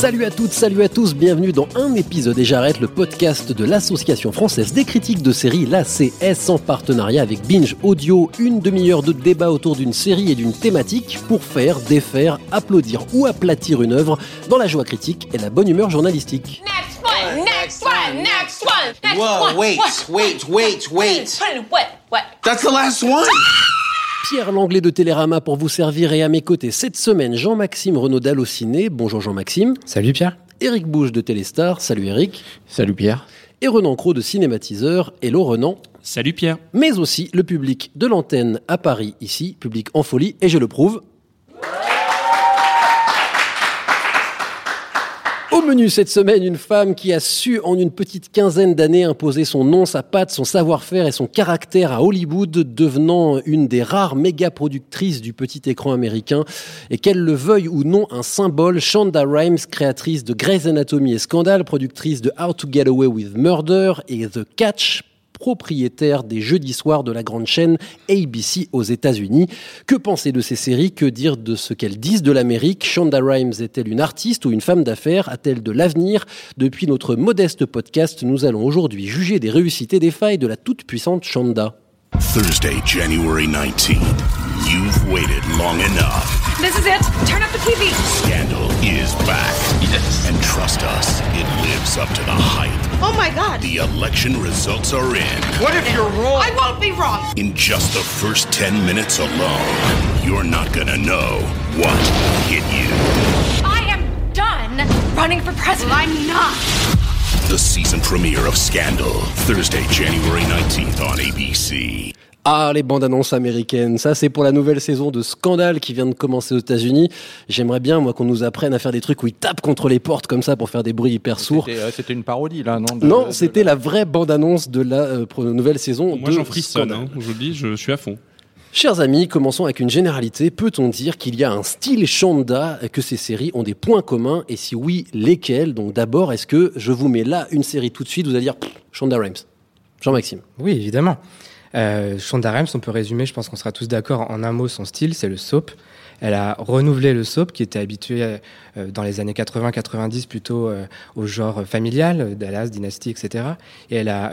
Salut à toutes, salut à tous, bienvenue dans un épisode et j'arrête le podcast de l'Association française des critiques de séries, l'ACS, en partenariat avec Binge Audio, une demi-heure de débat autour d'une série et d'une thématique pour faire, défaire, applaudir ou aplatir une œuvre dans la joie critique et la bonne humeur journalistique. Next one, next one, next one, next Whoa, one. wait, what? wait, wait, wait. What? What? That's the last one? Pierre Langlais de Télérama pour vous servir et à mes côtés cette semaine Jean-Maxime Renaud d'Allociné. Bonjour Jean-Maxime. Salut Pierre. Éric Bouche de Téléstar. Salut Éric. Salut Pierre. Et Renan Cros de Cinématiseur. Hello Renan. Salut Pierre. Mais aussi le public de l'antenne à Paris ici, public en folie et je le prouve. Au menu cette semaine, une femme qui a su en une petite quinzaine d'années imposer son nom, sa patte, son savoir-faire et son caractère à Hollywood, devenant une des rares méga productrices du petit écran américain. Et qu'elle le veuille ou non, un symbole, Shonda Rhimes, créatrice de Grey's Anatomy et Scandal, productrice de How to Get Away with Murder et The Catch, propriétaire des jeudis soirs de la grande chaîne ABC aux États-Unis. Que penser de ces séries? Que dire de ce qu'elles disent de l'Amérique? Shonda Rhimes est-elle une artiste ou une femme d'affaires? A-t-elle de l'avenir? Depuis notre modeste podcast, nous allons aujourd'hui juger des réussites et des failles de la toute-puissante Shonda. Thursday, January 19th. You've waited long enough. This is it. Turn up the TV. Scandal is back. Yes. And trust us, it lives up to the hype. Oh my God. The election results are in. What if you're wrong? I won't be wrong. In just the first 10 minutes alone, you're not gonna know what hit you. I am done running for president. I'm not. The season premiere of Scandal, Thursday, January 19th on ABC. Ah, les bandes annonces américaines, ça c'est pour la nouvelle saison de Scandale qui vient de commencer aux États-Unis. J'aimerais bien, moi, qu'on nous apprenne à faire des trucs où ils tapent contre les portes comme ça pour faire des bruits hyper sourds. C'était une parodie là, non de- Non, c'était la vraie bande-annonce de la euh, nouvelle saison Moi j'en frissonne, hein. je vous le dis, je suis à fond. Chers amis, commençons avec une généralité. Peut-on dire qu'il y a un style Shonda, que ces séries ont des points communs? Et si oui, lesquels? Donc d'abord, est-ce que je vous mets là une série tout de suite, vous allez dire Shonda Rhimes Jean-Maxime. Oui, évidemment. Euh, Shonda Rhimes, on peut résumer, je pense qu'on sera tous d'accord en un mot, son style, c'est le soap. Elle a renouvelé le soap qui était habitué euh, dans les années 80-90 plutôt euh, au genre familial, euh, Dallas, Dynasty, etc. Et elle a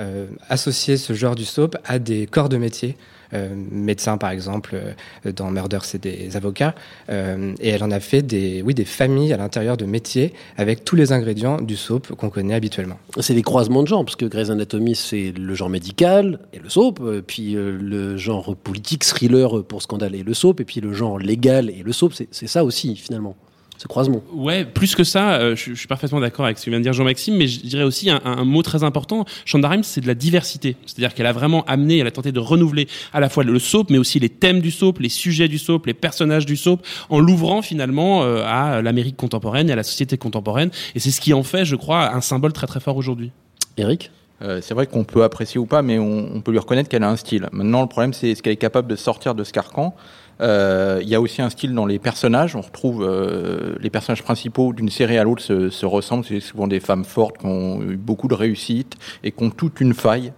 associé ce genre du soap à des corps de métier. Euh, médecins par exemple, euh, dans Murder c'est des avocats, Euh, et elle en a fait des, oui, des familles à l'intérieur de métiers avec tous les ingrédients du soap qu'on connaît habituellement. C'est des croisements de genres, parce que Grey's Anatomy, c'est le genre médical et le soap, puis le genre politique, thriller pour Scandale et le soap, et puis le genre légal et le soap, c'est ça aussi, finalement, ce croisement. Ouais, plus que ça, euh, je, je suis parfaitement d'accord avec ce que vient de dire Jean-Maxime, mais je dirais aussi un, un mot très important. Shonda Rhimes, c'est de la diversité. C'est-à-dire qu'elle a vraiment amené, elle a tenté de renouveler à la fois le soap, mais aussi les thèmes du soap, les sujets du soap, les personnages du soap, en l'ouvrant finalement euh, à l'Amérique contemporaine et à la société contemporaine. Et c'est ce qui en fait, je crois, un symbole très très fort aujourd'hui. Eric Euh, c'est vrai qu'on peut apprécier ou pas, mais on, peut lui reconnaître qu'elle a un style. Maintenant, le problème, c'est est-ce qu'elle est capable de sortir de ce carcan. Euh, Il y a aussi un style dans les personnages. On retrouve euh, les personnages principaux d'une série à l'autre se, se ressemblent. C'est souvent des femmes fortes qui ont eu beaucoup de réussite et qui ont toute une faille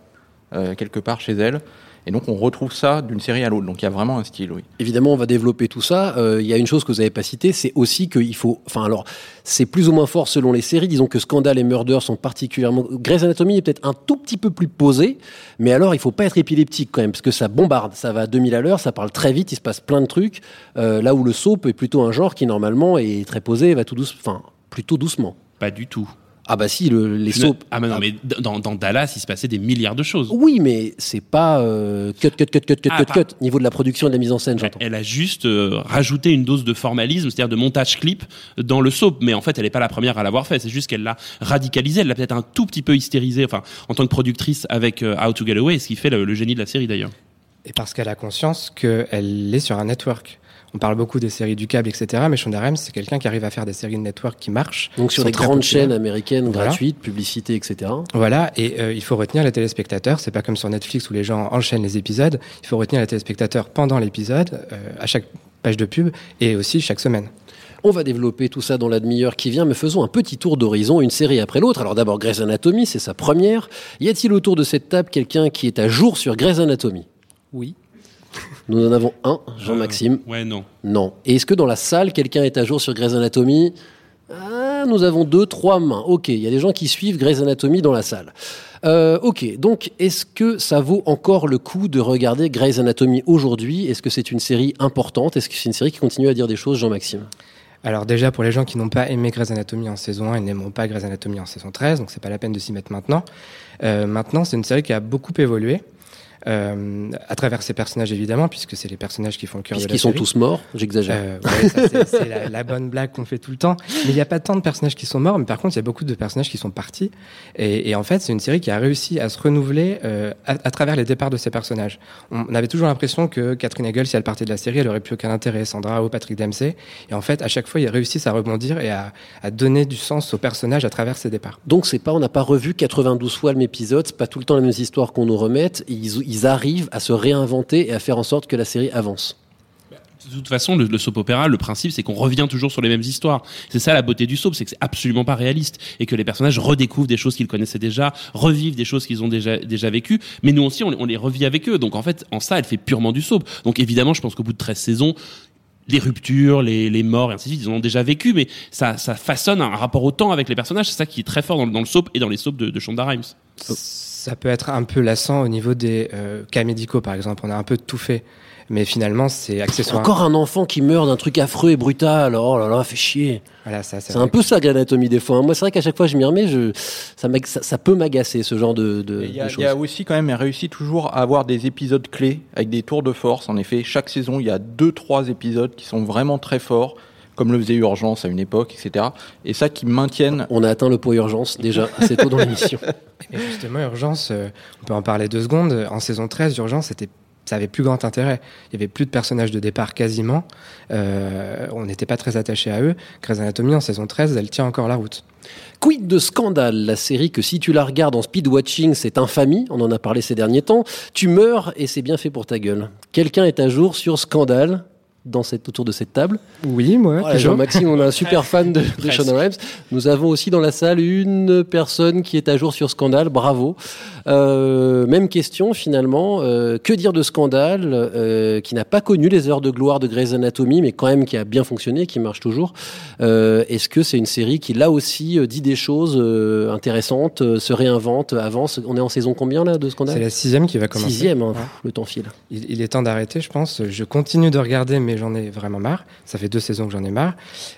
quelque part chez elles. Et donc, on retrouve ça d'une série à l'autre. Donc, il y a vraiment un style, oui. Évidemment, on va développer tout ça. Euh, Il y a une chose que vous n'avez pas citée, c'est aussi qu'il faut. Enfin, alors, c'est plus ou moins fort selon les séries. Disons que Scandal et Murder sont particulièrement. Grey's Anatomy est peut-être un tout petit peu plus posé, mais alors il faut pas être épileptique quand même, parce que ça bombarde, ça va à 2000 à l'heure, ça parle très vite, il se passe plein de trucs. Euh, là où le soap est plutôt un genre qui normalement est très posé, va tout douce, enfin plutôt doucement. Pas du tout. Ah bah si, le- les ne- soaps. Ah mais non, mais dans, dans Dallas, il se passait des milliards de choses. Oui, mais c'est pas euh, cut, cut, cut, cut, cut, Ah, cut, cut, niveau de la production et de la mise en scène, j'entends. Elle a juste euh, rajouté une dose de formalisme, c'est-à-dire de montage clip dans le soap. Mais en fait, elle n'est pas la première à l'avoir fait. C'est juste qu'elle l'a radicalisé. Elle l'a peut-être un tout petit peu hystérisé, enfin, en tant que productrice avec euh, How to Get Away, ce qui fait le, le génie de la série d'ailleurs. Et parce qu'elle a conscience qu'elle est sur un network. On parle beaucoup des séries du câble, etc. Mais Shonda Rhimes, c'est quelqu'un qui arrive à faire des séries de network qui marchent. Donc sur des grandes populaires. chaînes américaines Voilà. gratuites, publicité, etc. Voilà, et euh, il faut retenir les téléspectateurs. C'est pas comme sur Netflix où les gens enchaînent les épisodes. Il faut retenir les téléspectateurs pendant l'épisode, euh, à chaque page de pub, et aussi chaque semaine. On va développer tout ça dans la demi-heure qui vient, mais faisons un petit tour d'horizon, une série après l'autre. Alors d'abord Grey's Anatomy, c'est sa première. Y a-t-il autour de cette table quelqu'un qui est à jour sur Grey's Anatomy? Oui. Nous en avons un, Jean-Maxime. Ouais, non. Non. Et est-ce que dans la salle, quelqu'un est à jour sur Grey's Anatomy ah, Nous avons deux, trois mains. Ok, il y a des gens qui suivent Grey's Anatomy dans la salle. Euh, ok, donc est-ce que ça vaut encore le coup de regarder Grey's Anatomy aujourd'hui? Est-ce que c'est une série importante? Est-ce que c'est une série qui continue à dire des choses, Jean-Maxime? Alors déjà, pour les gens qui n'ont pas aimé Grey's Anatomy en saison 1 et n'aimeront pas Grey's Anatomy en saison 13, donc c'est pas la peine de s'y mettre maintenant. Euh, maintenant, c'est une série qui a beaucoup évolué. Euh, à travers ses personnages évidemment, puisque c'est les personnages qui font le cœur de la Puisqu'ils sont série. tous morts, j'exagère. Euh, ouais, c'est- la, la bonne blague qu'on fait tout le temps. Mais il n'y a pas tant de personnages qui sont morts, mais par contre, il y a beaucoup de personnages qui sont partis. Et, et en fait, c'est une série qui a réussi à se renouveler euh, à, à travers les départs de ces personnages. On, on avait toujours l'impression que Catherine Hegel, si elle partait de la série, elle aurait plus aucun intérêt. Sandra ou Patrick Dempsey. Et en fait, à chaque fois, ils réussissent à rebondir et à, à donner du sens aux personnages à travers ces départs. Donc c'est pas, on n'a pas revu 92 fois le même épisode, c'est pas tout le temps les mêmes histoires qu'on nous remette. Ils, ils arrivent à se réinventer et à faire en sorte que la série avance. De toute façon, le, le soap opéra, le principe, c'est qu'on revient toujours sur les mêmes histoires. C'est ça la beauté du soap, c'est que c'est absolument pas réaliste et que les personnages redécouvrent des choses qu'ils connaissaient déjà, revivent des choses qu'ils ont déjà déjà vécues. Mais nous aussi, on, les- on les revit avec eux. Donc en fait, en ça, elle fait purement du soap. Donc évidemment, je pense qu'au bout de 13 saisons, les ruptures, les, les morts et ainsi de suite, ils en ont déjà vécu, mais ça, ça façonne un rapport au temps avec les personnages. C'est ça qui est très fort dans, le- dans le soap et dans les soaps de, de Shonda Rhimes. Ça peut être un peu lassant au niveau des euh, cas médicaux, par exemple. On a un peu tout fait. Mais finalement, c'est accessoire. Encore un enfant qui meurt d'un truc affreux et brutal, oh là là, fait chier. Voilà, ça, C'est un peu ça, Anatomy, des fois. hein. Moi, c'est vrai qu'à chaque fois, je m'y remets, je, ça, m'ag- ça, ça peut m'agacer, ce genre de, de, Et Il y, a- de il choses. y a aussi quand même, elle réussit toujours à avoir des épisodes clés avec des tours de force. En effet, chaque saison, il y a deux, trois épisodes qui sont vraiment très forts, comme le faisait Urgence à une époque, etc. Et ça qui maintiennent. On a atteint le pot urgence, déjà, assez tôt dans l'émission. Et justement, Urgence, euh, on peut en parler deux secondes. En saison 13, Urgence, c'était ça avait plus grand intérêt. Il y avait plus de personnages de départ quasiment. Euh, on n'était pas très attaché à eux. Grey's Anatomy en saison 13, elle tient encore la route. Quid de Scandale, la série que si tu la regardes en speed watching, c'est infamie, on en a parlé ces derniers temps. Tu meurs et c'est bien fait pour ta gueule. Quelqu'un est à jour sur Scandale dans cette, autour de cette table Oui, moi. Voilà. Jean-Maxime, on a un super fan de, de. Shonda Rhimes. Nous avons aussi dans la salle une personne qui est à jour sur Scandale. Bravo. Euh, même question finalement. Euh, que dire de Scandale euh, qui n'a pas connu les heures de gloire de Grey's Anatomy, mais quand même qui a bien fonctionné, qui marche toujours. Euh, Est-ce que c'est une série qui là aussi dit des choses euh, intéressantes, euh, se réinvente, avance? On est en saison combien là de C'est Scandale la sixième qui va commencer. Sixième. hein. Ouais. Le temps file. Il, il est temps d'arrêter, je pense. Je continue de regarder, mais j'en ai vraiment marre. Ça fait deux saisons que j'en ai marre.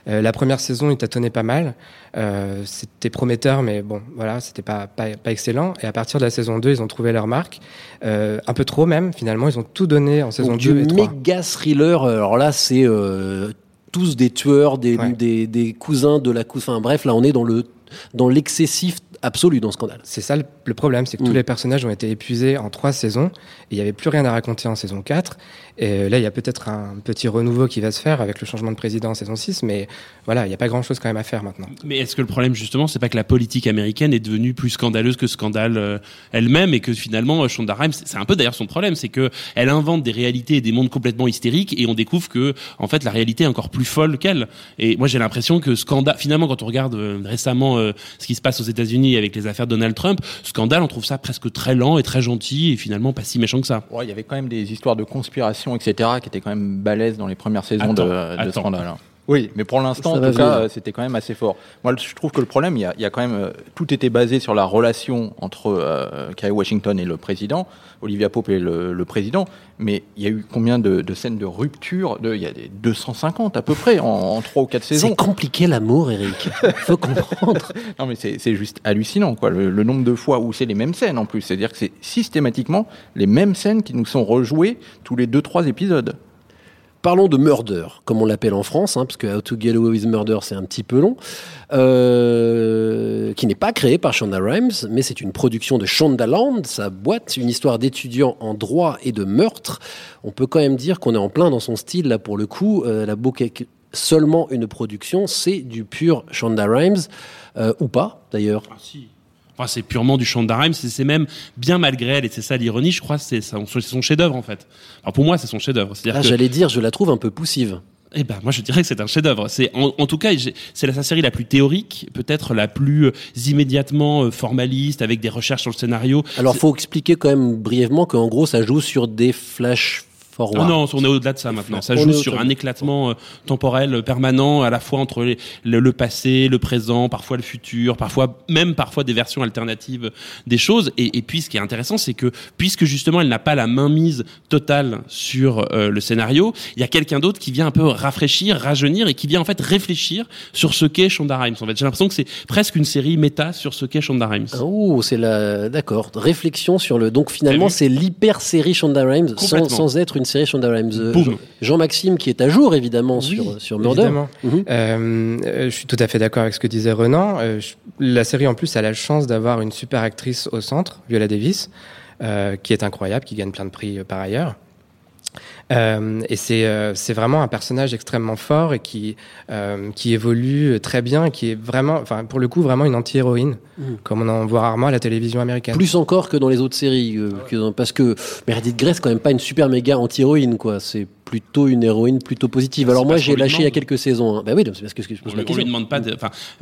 Euh, la première saison, il tâtonnait pas mal. Euh, c'était prometteur, mais bon, voilà, c'était pas, pas, pas excellent. Et à partir de la saison 2, ils ont trouvé leur marque. Euh, un peu trop même, finalement. Ils ont tout donné en saison Donc, 2 du et 3. méga thriller. Alors là, c'est tous des tueurs, des, Ouais. des, des cousins de la cousin. Enfin bref, là, on est dans le dans l'excessif absolu dans Scandale. C'est ça le, le problème, c'est que Mm. tous les personnages ont été épuisés en trois saisons. Et il n'y avait plus rien à raconter en saison 4. Et là, il y a peut-être un petit renouveau qui va se faire avec le changement de président en saison 6. Mais voilà, il n'y a pas grand-chose quand même à faire maintenant. Mais est-ce que le problème justement, c'est pas que la politique américaine est devenue plus scandaleuse que Scandale euh, elle-même et que finalement euh, Shonda Rhimes, c'est un peu d'ailleurs son problème, c'est que elle invente des réalités et des mondes complètement hystériques et on découvre que en fait la réalité est encore plus folle qu'elle. Et moi j'ai l'impression que Scandale, finalement quand on regarde euh, récemment euh, ce qui se passe aux États-Unis avec les affaires de Donald Trump, Scandale on trouve ça presque très lent et très gentil et finalement pas si méchant que ça. Ouais, il y avait quand même des histoires de conspiration, etc., qui étaient quand même balèzes dans les premières saisons Attends, de, de attends. Scandale. Oui, mais pour l'instant, en tout cas, c'était quand même assez fort. Moi, je trouve que le problème, il y a, il y a quand même euh, tout était basé sur la relation entre euh, Kerry Washington et le président, Olivia Pope et le, le président. Mais il y a eu combien de, de scènes de rupture de, Il y a des 250 à peu près en, 3 ou 4 saisons. C'est compliqué l'amour, Eric. Faut comprendre. Non, mais c'est juste hallucinant, quoi. Le, le nombre de fois où c'est les mêmes scènes en plus. C'est-à-dire que c'est systématiquement les mêmes scènes qui nous sont rejouées tous les 2-3 épisodes. Parlons de Murder, comme on l'appelle en France, hein, parce que How to Get Away with Murder, c'est un petit peu long, euh, qui n'est pas créé par Shonda Rhimes, mais c'est une production de Shondaland, sa boîte, une histoire d'étudiants en droit et de meurtre. On peut quand même dire qu'on est en plein dans son style, là, pour le coup. Euh, la beau seulement une production, c'est du pur Shonda Rhimes, euh, ou pas, d'ailleurs. Ah, si. C'est purement du Shonda Rhimes, c'est c'est même bien malgré elle, et c'est ça l'ironie, je crois, c'est son, c'est son chef-d'œuvre en fait. Alors pour moi, c'est son chef-d'œuvre. Ah, que- J'allais dire, je la trouve un peu poussive. Eh ben, moi, je dirais que c'est un chef-d'œuvre. C'est, en, en tout cas, c'est la sa série la plus théorique, peut-être la plus euh, immédiatement euh, formaliste, avec des recherches sur le scénario. Alors, faut expliquer quand même brièvement qu'en gros, ça joue sur des flash Ah non, on est au-delà de ça maintenant. Ça On joue sur un éclatement euh, temporel euh, permanent, à la fois entre les- le, le passé, le présent, parfois le futur, parfois même parfois des versions alternatives des choses. Et, et puis, ce qui est intéressant, c'est que puisque justement elle n'a pas la mainmise totale sur euh, le scénario, il y a quelqu'un d'autre qui vient un peu rafraîchir, rajeunir et qui vient en fait réfléchir sur ce qu'est Shonda Rhimes. En fait, j'ai l'impression que c'est presque une série méta sur ce qu'est Shonda Rhimes. Oh, c'est la. D'accord. Réflexion sur le. Donc finalement, c'est l'hyper série Shonda Rhimes sans, sans être une série. Jean- Jean-Maxime qui est à jour évidemment sur, sur Murder. Évidemment. Mhm. Euh, euh, je suis tout à fait d'accord avec ce que disait Renan. Euh, je- la série en plus a la chance d'avoir une super actrice au centre, Viola Davis, qui est incroyable, qui gagne plein de prix par ailleurs. Euh, et c'est euh, c'est vraiment un personnage extrêmement fort et qui euh, qui évolue très bien et qui est vraiment, enfin pour le coup vraiment une anti-héroïne, Mhm. comme on en voit rarement à la télévision américaine. Plus encore que dans les autres séries, euh, que dans- parce que Meredith Grey c'est quand même pas une super méga anti-héroïne quoi. C'est plutôt une héroïne plutôt positive. Alors C'est moi j'ai lâché il y a quelques saisons. Hein. Bah oui, c'est parce que je pose On, la lui- on question. lui demande pas, de-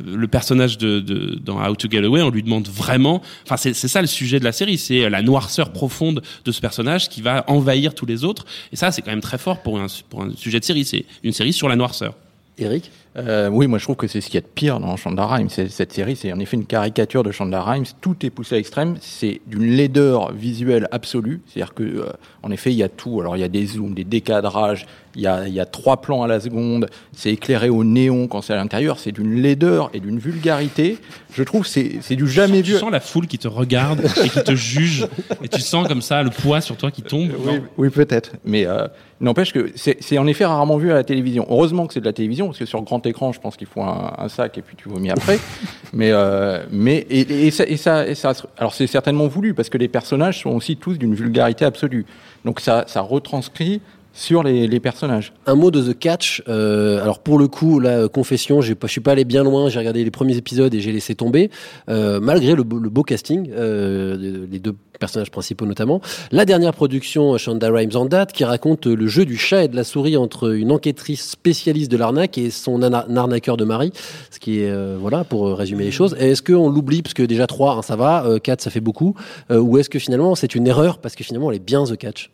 le personnage de, de dans How to Get Away, on lui demande vraiment, enfin, c'est c'est ça le sujet de la série, c'est la noirceur profonde de ce personnage qui va envahir tous les autres. Et ça, c'est quand même très fort pour un, pour un sujet de série. C'est une série sur la noirceur. Eric? Euh, oui, moi je trouve que c'est ce qu'il y a de pire dans Shonda Rhimes. Cette série, c'est en effet une caricature de Shonda Rhimes. Tout est poussé à l'extrême. C'est d'une laideur visuelle absolue. C'est-à-dire que, euh, en effet, il y a tout. Alors il y a des zooms, des décadrages. Il y a, il y a trois plans à la seconde. C'est éclairé au néon quand c'est à l'intérieur. C'est d'une laideur et d'une vulgarité. Je trouve c'est c'est du jamais Tu vu. sens la foule qui te regarde et qui te juge, et tu sens comme ça le poids sur toi qui tombe. Oui, oui, peut-être. Mais euh, n'empêche que c'est c'est en effet rarement vu à la télévision. Heureusement que c'est de la télévision, parce que sur grand écran, je pense qu'il faut un, un sac et puis tu vomis après. mais euh, mais et, et ça, et ça, et ça, alors c'est certainement voulu parce que les personnages sont aussi tous d'une vulgarité absolue. Donc ça, ça retranscrit sur les, personnages. Un mot de The Catch. euh, alors pour le coup, euh, confession, je suis pas allé bien loin. J'ai regardé les premiers épisodes et j'ai laissé tomber, euh, malgré le, beau- casting, euh, les deux personnages principaux notamment. La dernière production, Shonda Rhimes en date, qui raconte le jeu du chat et de la souris entre une enquêtrice spécialiste de l'arnaque et son arnaqueur de mari. Ce qui est voilà pour résumer les choses. Est-ce qu'on l'oublie parce que déjà 3, ça va, euh, 4 ça fait beaucoup, ou est-ce que finalement c'est une erreur parce que finalement elle est bien The Catch?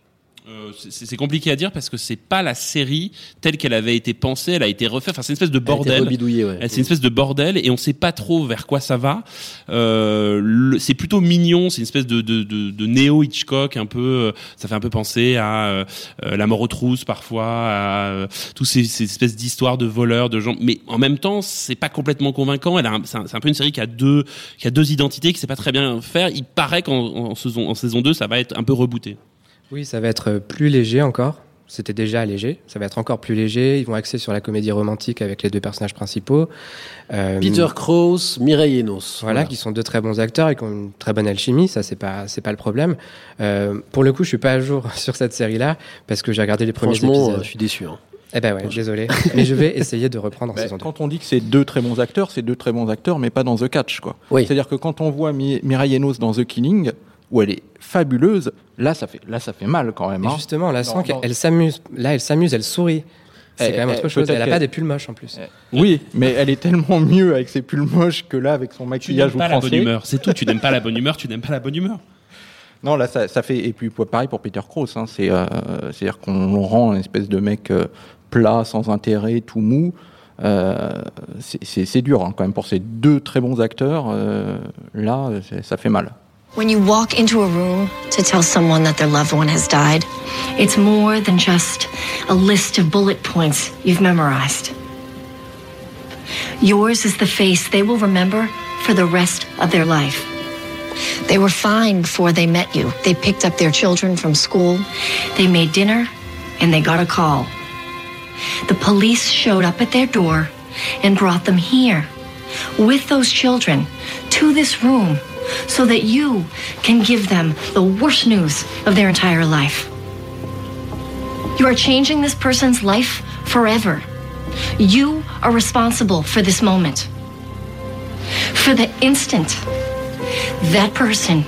Euh, c'est compliqué à dire parce que c'est pas la série telle qu'elle avait été pensée, elle a été refaite. Enfin, c'est une espèce de Elle bordel. rebidouillée, ouais. Elle, C'est une espèce de bordel et on sait pas trop vers quoi ça va. Euh, c'est plutôt mignon, c'est une espèce de, de, de, de néo Hitchcock un peu. euh, Ça fait un peu penser à euh, euh, La mort aux trousses parfois, à euh, tous ces, ces espèces d'histoires de voleurs, de gens. Mais en même temps, c'est pas complètement convaincant. Elle un, c'est un peu une série qui a deux qui a deux identités, qui sait pas très bien faire. Il paraît qu'en en saison en saison 2, ça va être un peu rebooté. Oui, ça va être plus léger encore. C'était déjà léger. Ça va être encore plus léger. Ils vont axer sur la comédie romantique avec les deux personnages principaux. Euh, Peter Krause, Mireille Enos. Voilà, qui sont deux très bons acteurs et qui ont une très bonne alchimie. Ça, c'est pas, c'est pas le problème. Euh, pour le coup, je suis pas à jour sur cette série-là parce que j'ai regardé les premiers Franchement, euh, épisodes. je suis déçu. hein. Eh ben ouais, désolé. Mais je vais essayer de reprendre en Ben, saison 2. quand on dit que c'est deux très bons acteurs, c'est deux très bons acteurs, mais pas dans The Catch, quoi. Oui. C'est-à-dire que quand on voit Mi- Mireille Enos dans The Killing, où elle est fabuleuse, là, ça fait, là, ça fait mal quand même. Et hein. justement, là, Non, sent qu'elle s'amuse. Là, elle s'amuse, elle sourit. C'est quand même autre chose. Elle a qu'elle- pas des pulls moches en plus. Oui, mais elle est tellement mieux avec ses pulls moches que là, avec son Tu maquillage n'aimes pas la bonne humeur, c'est tout. Tu n'aimes pas la bonne humeur, tu n'aimes pas la bonne humeur. Non, là, ça, ça fait. Et puis, pareil pour Peter Krause. Hein, c'est, euh, c'est-à-dire qu'on rend une espèce de mec euh, plat, sans intérêt, tout mou. Euh, c'est, dur hein, quand même pour ces deux très bons acteurs. euh, là, ça fait mal. When you walk into a room to tell someone that their loved one has died, it's more than just a list of bullet points you've memorized. Yours is the face they will remember for the rest of their life. They were fine before they met you. They picked up their children from school, they made dinner, and they got a call. The police showed up at their door and brought them here with those children to this room so that you can give them the worst news of their entire life. You are changing this person's life forever. You are responsible for this moment. For the instant that person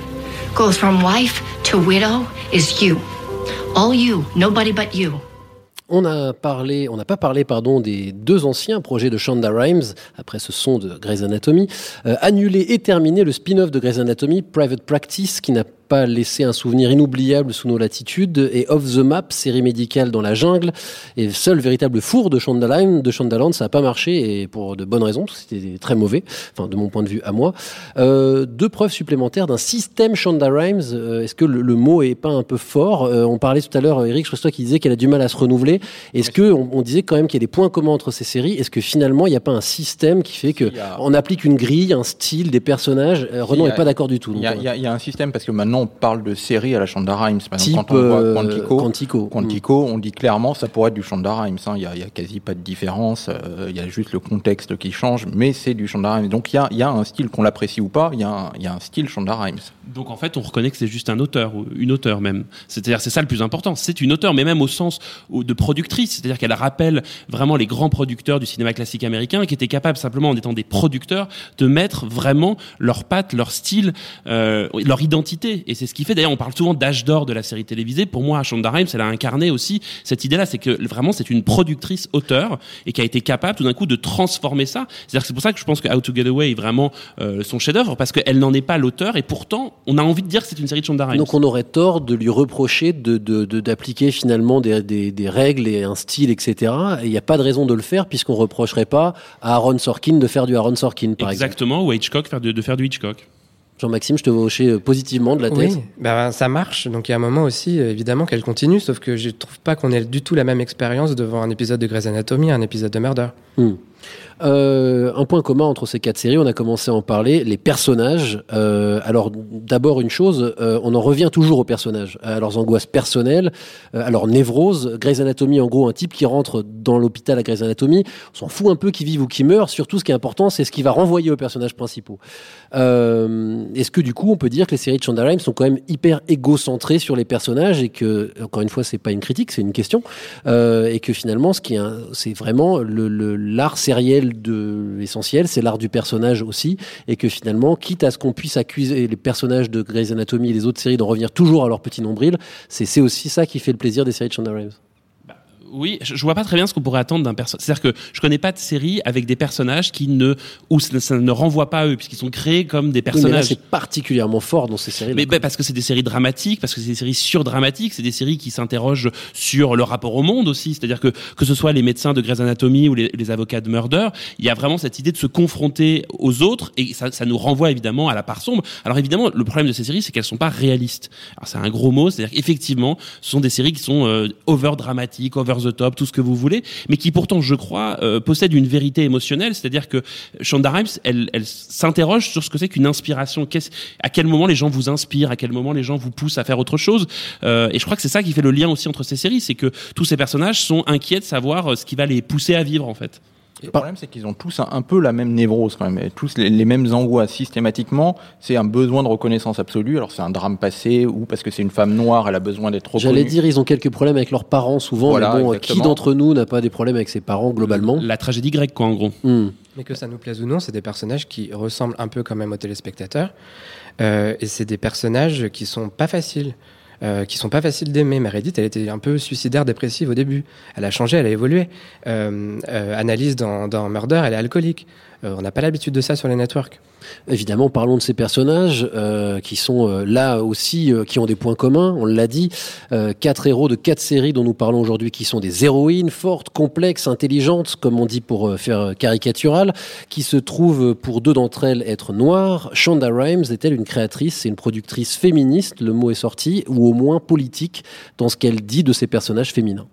goes from wife to widow is you. All you, nobody but you. On a parlé, on n'a pas parlé, pardon, des deux anciens projets de Shonda Rhimes après ce son de Grey's Anatomy, euh, annulé et terminé le spin-off de Grey's Anatomy, Private Practice, qui n'a pas laissé un souvenir inoubliable sous nos latitudes, et Off the Map, série médicale dans la jungle, et seul véritable four de Shondaland, de Shondaland, ça n'a pas marché, et pour de bonnes raisons, c'était très mauvais, enfin de mon point de vue à moi. Euh, deux preuves supplémentaires d'un système Shonda Rhimes, euh, est-ce que le, le mot est pas un peu fort? Euh, On parlait tout à l'heure, Eric, je crois qui disait qu'elle a du mal à se renouveler, est-ce que on, on disait quand même qu'il y a des points communs entre ces séries, est-ce que finalement il n'y a pas un système qui fait que y a- on applique une grille, un style, des personnages? Renan n'est pas d'accord du tout. Y, y il y a un système parce que maintenant on parle de série à la Shonda Rhimes. Type, quand on voit euh, Quantico, Quantico. On dit clairement ça pourrait être du Shonda Rhimes. hein. Il y a, il y a quasi pas de différence. euh, il y a juste le contexte qui change, mais c'est du Shonda Rhimes. Donc il y a, il y a un style qu'on l'apprécie ou pas. Il y, a un, il y a un style Shonda Rhimes. Donc en fait, on reconnaît que c'est juste un auteur, ou une auteure même. C'est-à-dire, c'est ça le plus important. C'est une auteure, mais même au sens de productrice. C'est-à-dire qu'elle rappelle vraiment les grands producteurs du cinéma classique américain qui étaient capables simplement, en étant des producteurs, de mettre vraiment leurs pattes, leur style, euh, leur identité. Et c'est ce qui fait. D'ailleurs, on parle souvent d'âge d'or de la série télévisée. Pour moi, Shonda Rhimes, elle a incarné aussi cette idée-là. C'est que vraiment, c'est une productrice auteur et qui a été capable tout d'un coup de transformer ça. C'est-à-dire que c'est pour ça que je pense que How to Get Away est vraiment euh, son chef-d'œuvre parce qu'elle n'en est pas l'auteur et pourtant, on a envie de dire que c'est une série de Shonda Rhimes. Donc on aurait tort de lui reprocher de de- de- d'appliquer finalement des, des, des règles et un style, etc. Et il n'y a pas de raison de le faire puisqu'on reprocherait pas à Aaron Sorkin de faire du Aaron Sorkin, par exemple. Exactement, ou à Hitchcock de faire du Hitchcock. Jean-Maxime, je te vois hocher euh, positivement de la tête. Oui, ben, ça marche. Donc il y a un moment aussi, euh, évidemment, qu'elle continue, sauf que je trouve pas qu'on ait du tout la même expérience devant un épisode de Grey's Anatomy, un épisode de Murder. Hmm. Euh, un point commun entre ces quatre séries, on a commencé à en parler, les personnages. Euh, alors d'abord une chose, euh, on en revient toujours aux personnages, à leurs angoisses personnelles, à leurs névroses. Grey's Anatomy, en gros, un type qui rentre dans l'hôpital à Grey's Anatomy, on s'en fout un peu qu'il vive ou qu'il meure. Surtout, ce qui est important, c'est ce qui va renvoyer aux personnages principaux. Euh, Est-ce que du coup, on peut dire que les séries de Shonda sont quand même hyper égocentrées sur les personnages et que, encore une fois, c'est pas une critique, c'est une question, euh, et que finalement, ce qui c'est vraiment le l'art sériel de l'essentiel, c'est l'art du personnage aussi, et que finalement, quitte à ce qu'on puisse accuser les personnages de Grey's Anatomy et les autres séries d'en revenir toujours à leur petit nombril, c'est c'est aussi ça qui fait le plaisir des séries de Shonda Rhimes. Oui, je, je vois pas très bien ce qu'on pourrait attendre d'un personnage. C'est-à-dire que je connais pas de série avec des personnages qui ne où ça, ça ne renvoie pas à eux puisqu'ils sont créés comme des Oui, là, personnages. c'est particulièrement fort dans ces séries. Mais bah, parce que c'est des séries dramatiques, parce que c'est des séries surdramatiques, c'est des séries qui s'interrogent sur le rapport au monde aussi. C'est-à-dire que que ce soit les médecins de Grey's Anatomy ou les, les avocats de Murder, il y a vraiment cette idée de se confronter aux autres et ça, ça nous renvoie évidemment à la part sombre. Alors évidemment, le problème de ces séries, c'est qu'elles sont pas réalistes. Alors c'est un gros mot, c'est-à-dire qu'effectivement, ce sont des séries qui sont euh, over dramatiques, over the top, tout ce que vous voulez, mais qui pourtant, je crois, euh, possèdent une vérité émotionnelle. C'est-à-dire que Shonda Rhimes, elle, elle s'interroge sur ce que c'est qu'une inspiration. À quel moment les gens vous inspirent, à quel moment les gens vous poussent à faire autre chose. Euh, et je crois que c'est ça qui fait le lien aussi entre ces séries, c'est que tous ces personnages sont inquiets de savoir euh, ce qui va les pousser à vivre en fait. Le problème, c'est qu'ils ont tous un, un peu la même névrose quand même, et tous les, les mêmes angoisses systématiquement. C'est un besoin de reconnaissance absolue. Alors c'est un drame passé ou parce que c'est une femme noire, elle a besoin d'être reconnue. J'allais dire, ils ont quelques problèmes avec leurs parents souvent, Voilà, mais bon, exactement. qui d'entre nous n'a pas des problèmes avec ses parents globalement La tragédie grecque, quoi, en gros. Hmm. Mais que ça nous plaise ou non, c'est des personnages qui ressemblent un peu quand même aux téléspectateurs. Euh, et c'est des personnages qui sont pas faciles. Euh, qui sont pas faciles d'aimer. Meredith, elle était un peu suicidaire, dépressive au début. Elle a changé, elle a évolué. Euh, euh, Analyse dans, dans Murder, elle est alcoolique. Euh, on n'a pas l'habitude de ça sur les networks. Évidemment, parlons de ces personnages euh, qui sont euh, là aussi, qui ont des points communs. On l'a dit, quatre héros de quatre séries dont nous parlons aujourd'hui, qui sont des héroïnes fortes, complexes, intelligentes, comme on dit pour faire caricatural, qui se trouvent pour deux d'entre elles être noires. Shonda Rhimes est-elle une créatrice, c'est une productrice féministe, le mot est sorti, ou au moins politique dans ce qu'elle dit de ces personnages féminins.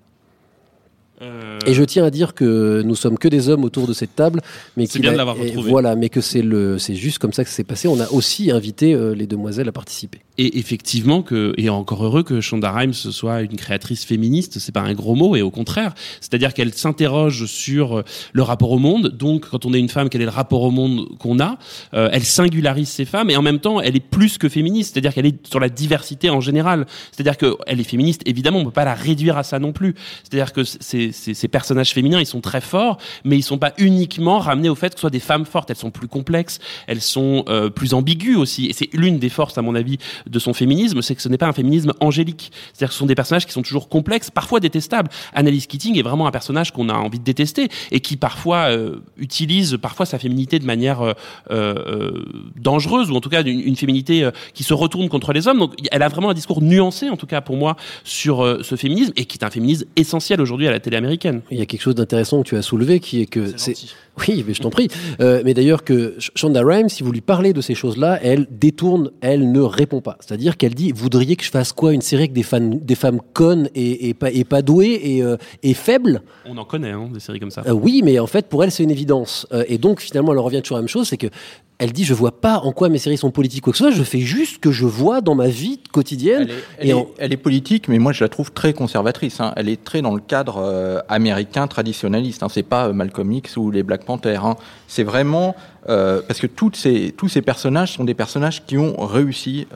Euh, Et je tiens à dire que nous sommes que des hommes autour de cette table, mais C'est qu'il bien a- de l'avoir et retrouvé. Voilà, mais que c'est le, c'est juste comme ça que c'est passé. On a aussi invité euh, les demoiselles à participer. Et effectivement que, et encore heureux que Shonda Rhimes soit une créatrice féministe, c'est pas un gros mot, et au contraire, c'est-à-dire qu'elle s'interroge sur le rapport au monde. Donc, quand on est une femme, quel est le rapport au monde qu'on a Euh, Elle singularise ces femmes, et en même temps, elle est plus que féministe, c'est-à-dire qu'elle est sur la diversité en général. C'est-à-dire qu'elle est féministe, évidemment, on peut pas la réduire à ça non plus. C'est-à-dire que ces, ces, ces personnages féminins, ils sont très forts, mais ils sont pas uniquement ramenés au fait que ce soit des femmes fortes. Elles sont plus complexes, elles sont euh, plus ambiguës aussi. Et c'est l'une des forces, à mon avis, de son féminisme, c'est que ce n'est pas un féminisme angélique. C'est-à-dire que ce sont des personnages qui sont toujours complexes, parfois détestables. Annalise Keating est vraiment un personnage qu'on a envie de détester et qui parfois euh, utilise parfois sa féminité de manière euh, euh, dangereuse ou en tout cas une, une féminité euh, qui se retourne contre les hommes. Donc elle a vraiment un discours nuancé, en tout cas pour moi, sur euh, ce féminisme et qui est un féminisme essentiel aujourd'hui à la télé américaine. Il y a quelque chose d'intéressant que tu as soulevé qui est que c'est. Oui, mais je t'en prie. Euh, mais d'ailleurs que Sh- Shonda Rhimes, si vous lui parlez de ces choses-là, elle détourne, elle ne répond pas. C'est-à-dire qu'elle dit, voudriez que je fasse quoi Une série avec des, femmes, des femmes connes et, et, pas, et pas douées et, euh, et faibles? On en connaît hein, des séries comme ça. Euh, Oui, mais en fait, pour elle, c'est une évidence. Euh, et donc, finalement, elle en revient toujours à la même chose, c'est que elle dit, je vois pas en quoi mes séries sont politiques ou que ce soit, je fais juste ce que je vois dans ma vie quotidienne. Elle est, elle et est- en- elle est politique, mais moi je la trouve très conservatrice. hein. Elle est très dans le cadre euh, américain traditionnaliste. Hein. C'est pas euh, Malcolm X ou les Black Panthers. hein. C'est vraiment euh, parce que toutes ces, tous ces personnages sont des personnages qui ont réussi,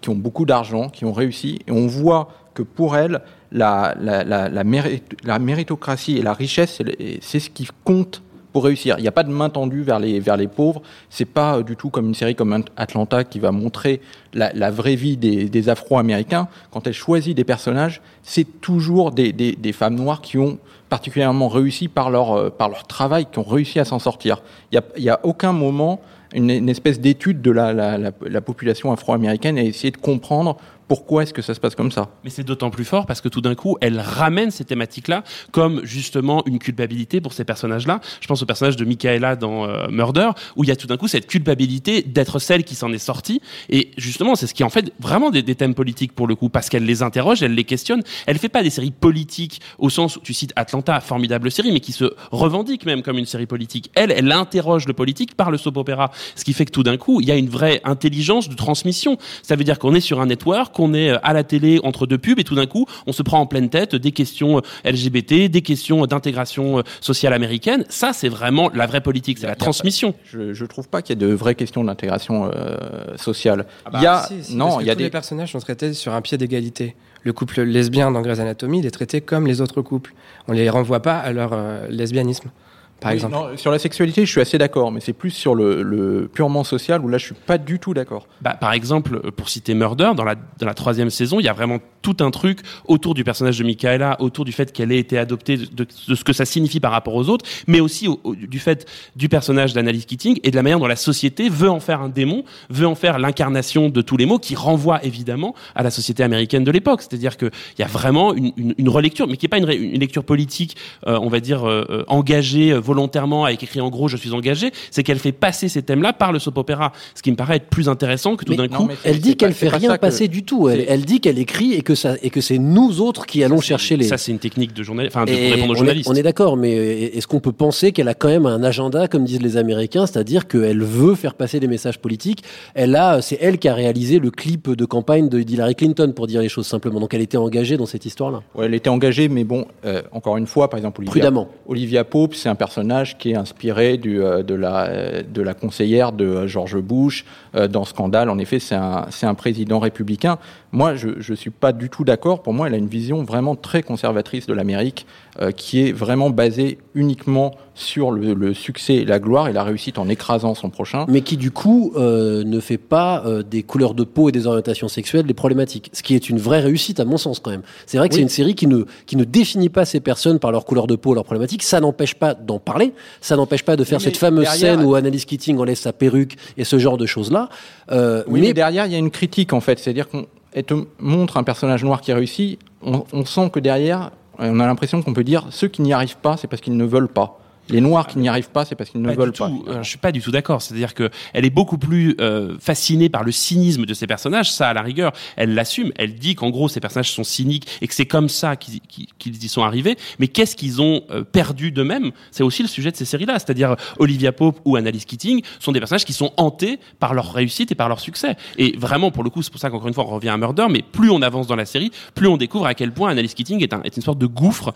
qui ont beaucoup d'argent, qui ont réussi, et on voit que pour elle, la, la, la, la, mérit- la méritocratie et la richesse, c'est ce qui compte pour réussir. Il n'y a pas de main tendue vers les, vers les pauvres. C'est pas euh, du tout comme une série comme Ant- Atlanta qui va montrer la, vraie vie des, des Afro-Américains. Quand elle choisit des personnages, c'est toujours des, des, des femmes noires qui ont particulièrement réussi par leur, euh, par leur travail, qui ont réussi à s'en sortir. Il n'y a, a aucun moment une, une espèce d'étude de la, la, la, la population afro-américaine et essayer de comprendre pourquoi est-ce que ça se passe comme ça. Mais c'est d'autant plus fort parce que tout d'un coup, elle ramène ces thématiques-là comme justement une culpabilité pour ces personnages-là. Je pense au personnage de Michaela dans euh, Murder, où il y a tout d'un coup cette culpabilité d'être celle qui s'en est sortie. Et justement, c'est ce qui en fait vraiment des, des thèmes politiques pour le coup, parce qu'elle les interroge, elle les questionne. Elle fait pas des séries politiques au sens où tu cites Atlanta, formidable série, mais qui se revendique même comme une série politique. Elle, elle interroge le politique par le soap opéra, ce qui fait que tout d'un coup, il y a une vraie intelligence de transmission. Ça veut dire qu'on est sur un network, qu'on est euh, à la télé entre deux pubs, et tout d'un coup, on se prend en pleine tête des questions euh, LGBT, des questions d'intégration euh, sociale américaine. Ça, c'est vraiment la vraie politique, c'est la transmission. Je, je trouve pas qu'il y ait de vraies questions d'intégration euh, sociale. Ah bah, il y a si, si, non, parce que il y a tous des les personnages sont traités sur un pied d'égalité. Le couple lesbien dans Grey's Anatomy, il est traité comme les autres couples. On les renvoie pas à leur euh, lesbianisme, par Oui, exemple. non, sur la sexualité, je suis assez d'accord, mais c'est plus sur le, le purement social où là, je suis pas du tout d'accord. Bah, par exemple, pour citer Murder, dans la, dans la troisième saison, il y a vraiment tout un truc autour du personnage de Michaela, autour du fait qu'elle ait été adoptée, de, de- de ce que ça signifie par rapport aux autres, mais aussi au- au- du fait du personnage d'Annalise Keating et de la manière dont la société veut en faire un démon, veut en faire l'incarnation de tous les maux, qui renvoie évidemment à la société américaine de l'époque. C'est-à-dire qu'il y a vraiment une, une, une relecture, mais qui n'est pas une, une lecture politique, euh, on va dire, euh, euh, engagée euh, volontairement, avec écrit en gros, je suis engagé, c'est qu'elle fait passer ces thèmes-là par le soap opéra, ce qui me paraît être plus intéressant que tout d'un coup. Elle dit qu'elle fait rien passer du tout. Elle, dit qu'elle écrit et que ça et que c'est nous autres qui allons chercher les. Ça, c'est une technique de journaliste, enfin, de, répondre aux on est, journalistes. on est d'accord, mais est-ce qu'on peut penser qu'elle a quand même un agenda, comme disent les Américains, c'est-à-dire qu'elle veut faire passer des messages politiques? Elle a, c'est elle qui a réalisé le clip de campagne de Hillary Clinton, pour dire les choses simplement. Donc elle était engagée dans cette histoire-là. Ouais, elle était engagée, mais bon, euh, encore une fois, par exemple, Olivia, Prudemment. Olivia Pope, c'est un personnage qui est inspiré euh, de, la, euh, de la conseillère de euh, George Bush dans Scandale. En effet, c'est un président républicain. Moi, je ne suis pas du tout d'accord. Pour moi, elle a une vision vraiment très conservatrice de l'Amérique, euh, qui est vraiment basée uniquement sur le, le succès, la gloire et la réussite en écrasant son prochain. Mais qui du coup euh, ne fait pas euh, des couleurs de peau et des orientations sexuelles des problématiques. Ce qui est une vraie réussite à mon sens quand même. C'est vrai que Oui. c'est une série qui ne, qui ne définit pas ces personnes par leur couleur de peau, leurs problématiques. Ça n'empêche pas d'en parler. Ça n'empêche pas de faire cette mais fameuse derrière- scène où Annalise Keating enlève sa perruque et ce genre de choses-là. Oui, mais, mais derrière, il y a une critique, en fait. C'est-à-dire qu'on elle te montre un personnage noir qui réussit. On, on sent que derrière, on a l'impression qu'on peut dire ceux qui n'y arrivent pas, c'est parce qu'ils ne veulent pas. Les noirs qui n'y arrivent pas, c'est parce qu'ils ne Pas veulent pas. Euh, je suis pas du tout d'accord. C'est-à-dire que elle est beaucoup plus euh, fascinée par le cynisme de ces personnages. Ça, à la rigueur, elle l'assume. Elle dit qu'en gros, ces personnages sont cyniques et que c'est comme ça qu'ils y sont arrivés. Mais qu'est-ce qu'ils ont euh, perdu d'eux-mêmes? C'est aussi le sujet de ces séries-là. C'est-à-dire Olivia Pope ou Annalise Keating sont des personnages qui sont hantés par leur réussite et par leur succès. Et vraiment, pour le coup, c'est pour ça qu'encore une fois, on revient à Murder. Mais plus on avance dans la série, plus on découvre à quel point Annalise Keating est, un- est une sorte de gouffre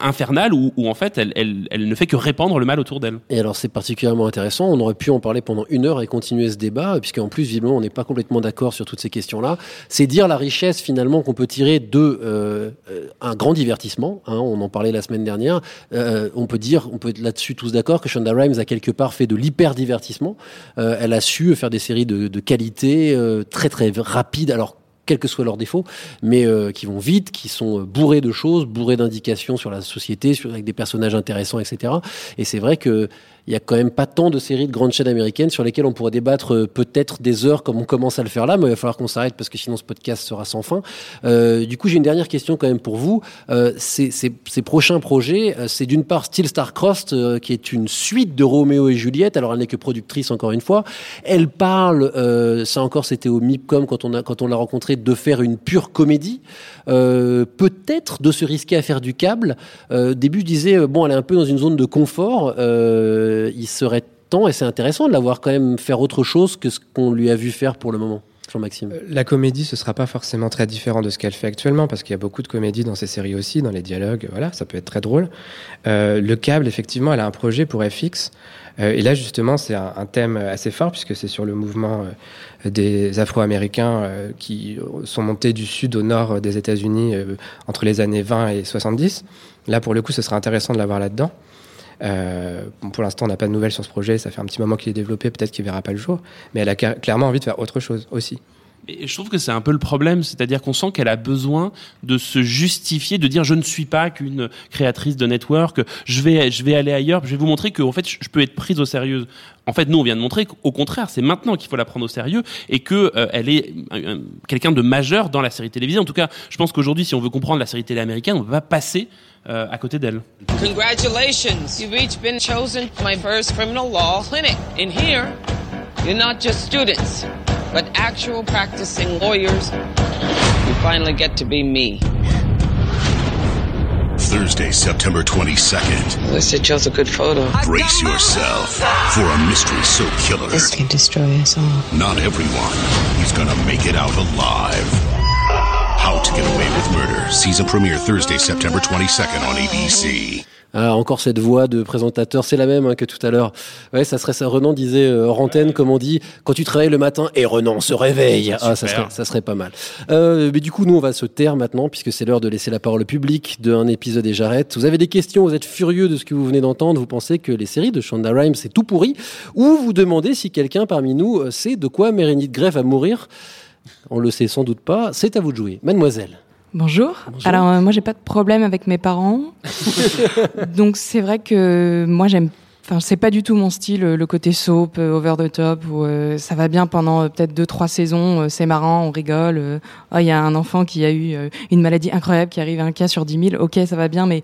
infernal où, où en fait, elle, elle, elle ne fait que répandre le mal autour d'elle. Et alors c'est particulièrement intéressant, on aurait pu en parler pendant une heure et continuer ce débat, puisqu'en plus visiblement on n'est pas complètement d'accord sur toutes ces questions-là. C'est dire la richesse finalement qu'on peut tirer de euh, euh, un grand divertissement, hein, on en parlait la semaine dernière, Euh, on peut dire, on peut être là-dessus tous d'accord que Shonda Rhimes a quelque part fait de l'hyper-divertissement, Euh, elle a su faire des séries de, qualité euh, très très rapides, alors quels que soient leurs défauts, mais euh, qui vont vite, qui sont euh, bourrés de choses, bourrés d'indications sur la société, avec des personnages intéressants, etc. Et c'est vrai que il y a quand même pas tant de séries de grandes chaînes américaines sur lesquelles on pourrait débattre euh, peut-être des heures comme on commence à le faire là, mais il va falloir qu'on s'arrête parce que sinon ce podcast sera sans fin. Euh, du coup, j'ai une dernière question quand même pour vous. Euh, ces, prochains projets, c'est d'une part Still Star-Crossed, euh, qui est une suite de Roméo et Juliette. Alors, elle n'est que productrice encore une fois. Elle parle, ça encore, c'était au MIPCOM quand on l'a rencontré, de faire une pure comédie. Peut-être de se risquer à faire du câble. Début, je disais bon, elle est un peu dans une zone de confort. Il serait temps, et c'est intéressant de la voir quand même faire autre chose que ce qu'on lui a vu faire pour le moment. Jean-Maxime. La comédie, ce sera pas forcément très différent de ce qu'elle fait actuellement, parce qu'il y a beaucoup de comédie dans ces séries aussi, dans les dialogues, voilà, ça peut être très drôle. Euh, le câble, effectivement, elle a un projet pour FX, euh, et là, justement, c'est un, thème assez fort, puisque c'est sur le mouvement euh, des Afro-Américains euh, qui sont montés du sud au nord des États-Unis euh, entre les années 20 et 70. Là, pour le coup, ce sera intéressant de la voir là-dedans. Euh, pour l'instant, on n'a pas de nouvelles sur ce projet. Ça fait un petit moment qu'il est développé. Peut-être qu'il verra pas le jour. Mais elle a clairement envie de faire autre chose aussi. Je trouve que c'est un peu le problème, c'est-à-dire qu'on sent qu'elle a besoin de se justifier, de dire je ne suis pas qu'une créatrice de network, je vais, je vais aller ailleurs, je vais vous montrer que en fait je peux être prise au sérieux. En fait, nous on vient de montrer qu'au contraire, c'est maintenant qu'il faut la prendre au sérieux et que euh, elle est euh, quelqu'un de majeur dans la série télévisée. En tout cas, je pense qu'aujourd'hui, si on veut comprendre la série télé américaine, on ne pas passer euh, à côté d'elle. Congratulations, you've each been chosen for my first criminal law clinic. In here, you're not just students, but actual practicing lawyers. You finally get to be me. Thursday, September 22nd. At least I chose a good photo. Brace yourself for a mystery so killer. This can destroy us all. Not everyone is gonna make it out alive. How to Get Away with Murder. Season premiere Thursday, September 22nd on ABC. Ah, encore cette voix de présentateur, c'est la même hein, que tout à l'heure. Ouais, ça serait ça. Renan disait euh, hors antenne, comme on dit, quand tu travailles le matin et Renan se réveille. Ah, ça serait, ça serait pas mal. Euh, mais du coup, nous, on va se taire maintenant, puisque c'est l'heure de laisser la parole au public d'un épisode et j'arrête. Vous avez des questions, vous êtes furieux de ce que vous venez d'entendre, vous pensez que les séries de Shonda Rhimes, c'est tout pourri, ou vous demandez si quelqu'un parmi nous euh, sait de quoi Meredith Grey va mourir? On le sait sans doute pas. C'est à vous de jouer. Mademoiselle. Bonjour. Alors euh, moi j'ai pas de problème avec mes parents. Donc c'est vrai que moi j'aime Enfin, c'est pas du tout mon style, euh, le côté soap, euh, over the top, où euh, ça va bien pendant euh, peut-être deux trois saisons, euh, c'est marrant, on rigole. oh, il y a un enfant qui a eu une maladie incroyable, qui arrive à un cas sur 10 000, ok, ça va bien, mais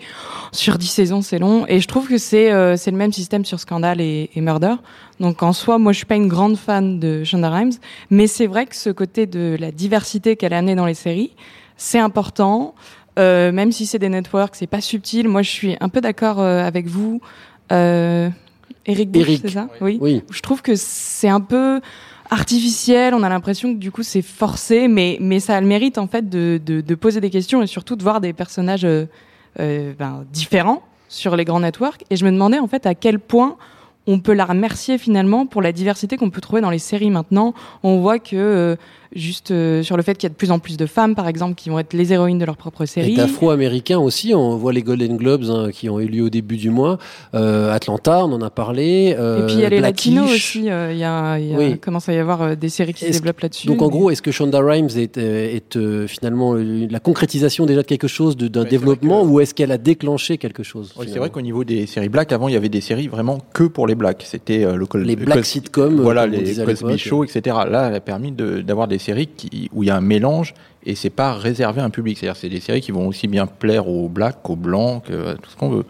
sur 10 saisons, c'est long. Et je trouve que c'est c'est le même système sur Scandale et, Murder. Donc en soi, moi je suis pas une grande fan de Shonda Rhimes, mais c'est vrai que ce côté de la diversité qu'elle a amené dans les séries, c'est important. Euh, même si c'est des networks, c'est pas subtil. Moi, je suis un peu d'accord avec vous. Euh, Eric Bush, c'est ça oui. Oui. Je trouve que c'est un peu artificiel. On a l'impression que du coup c'est forcé, mais mais ça a le mérite en fait de, de, de poser des questions et surtout de voir des personnages euh, euh, ben, différents sur les grands networks. Et je me demandais en fait à quel point on peut la remercier finalement pour la diversité qu'on peut trouver dans les séries maintenant. On voit que euh, juste euh, sur le fait qu'il y a de plus en plus de femmes, par exemple, qui vont être les héroïnes de leur propre Et série. d'afro-américains aussi, on voit les Golden Globes hein, qui ont eu lieu au début du mois. Euh, Atlanta, on en a parlé. Euh, Et puis il y a les latinos aussi. euh, Il y a, il y a- Oui. commence à y avoir euh, des séries qui se développent là-dessus. Donc en gros, est-ce que Shonda Rhimes est, euh, est, euh, finalement la concrétisation déjà de quelque chose, de- d'un développement, ou est-ce qu'elle a déclenché quelque chose c'est vrai qu'au niveau des séries black, avant, il y avait des séries vraiment que pour les blacks. C'était euh, le Les le black sitcoms, voilà, les Cosby. Show, etc. Là, elle a permis de- d'avoir des séries qui, où il y a un mélange et c'est pas réservé à un public. C'est-à-dire, c'est des séries qui vont aussi bien plaire aux blacks qu'aux blancs, que à tout ce qu'on veut.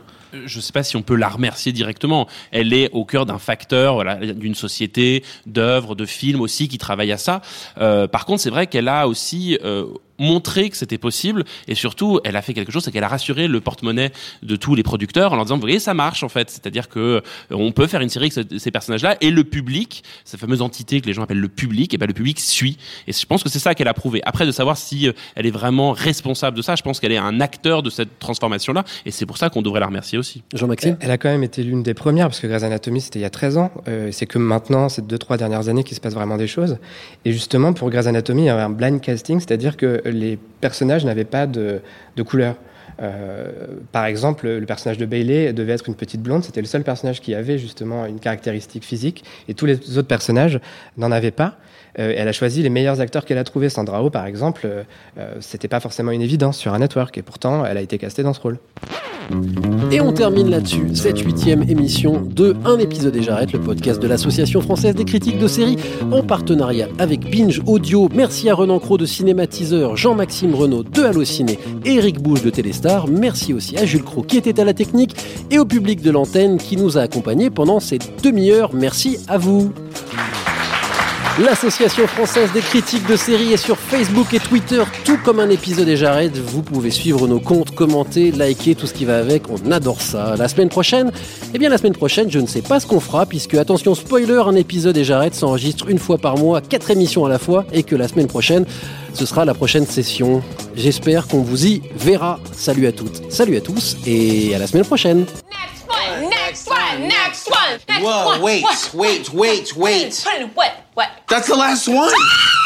je sais pas si on peut la remercier directement. Elle est au cœur d'un facteur, d'une société, d'œuvres, de films aussi qui travaillent à ça. Euh, par contre, c'est vrai qu'elle a aussi euh, montré que c'était possible. Et surtout elle a fait quelque chose c'est qu'elle a rassuré le porte-monnaie de tous les producteurs en leur disant vous voyez ça marche en fait. C'est-à-dire que euh, on peut faire une série avec ce- ces personnages-là. Et le public cette fameuse entité que les gens appellent le public et ben le public suit. Et je pense que c'est ça qu'elle a prouvé. Après de savoir si euh, elle est vraiment responsable de ça je pense qu'elle est un acteur de cette transformation-là. Et c'est pour ça qu'on devrait la remercier aussi. Jean-Maxime Elle a quand même été l'une des premières, parce que Grey's Anatomy, c'était il y a 13 ans. Euh, c'est que maintenant, ces deux, trois dernières années, qu'il se passe vraiment des choses. Et justement, pour Grey's Anatomy, il y avait un blind casting, c'est-à-dire que les personnages n'avaient pas de, de couleur. Euh, par exemple, le personnage de Bailey devait être une petite blonde. C'était le seul personnage qui avait justement une caractéristique physique, et tous les autres personnages n'en avaient pas. Euh, elle a choisi les meilleurs acteurs qu'elle a trouvés. Sandra Oh, par exemple, euh, euh, c'était pas forcément une évidence sur un network, et pourtant, elle a été castée dans ce rôle. Et on termine là-dessus, cette huitième émission de Un épisode et j'arrête, le podcast de l'Association française des critiques de séries, en partenariat avec Binge Audio. Merci à Renan Cros de Cinématiseur, Jean-Maxime Renaud de Allociné Eric Bouge de Téléstar. Merci aussi à Jules Cros qui était à la technique et au public de l'antenne qui nous a accompagnés pendant ces demi-heures. Merci à vous. L'Association française des critiques de séries est sur Facebook et Twitter, tout comme un épisode et j'arrête. Vous pouvez suivre nos comptes, commenter, liker, tout ce qui va avec. On adore ça. La semaine prochaine, eh bien la semaine prochaine, je ne sais pas ce qu'on fera puisque attention spoiler, un épisode et j'arrête s'enregistre une fois par mois, quatre émissions à la fois et que la semaine prochaine, ce sera la prochaine session. J'espère qu'on vous y verra. Salut à toutes, salut à tous et à la semaine prochaine. Next one, next one, next Whoa, one. Whoa, wait, What? wait, wait, wait. Put it, what? What? That's the last one. Ah!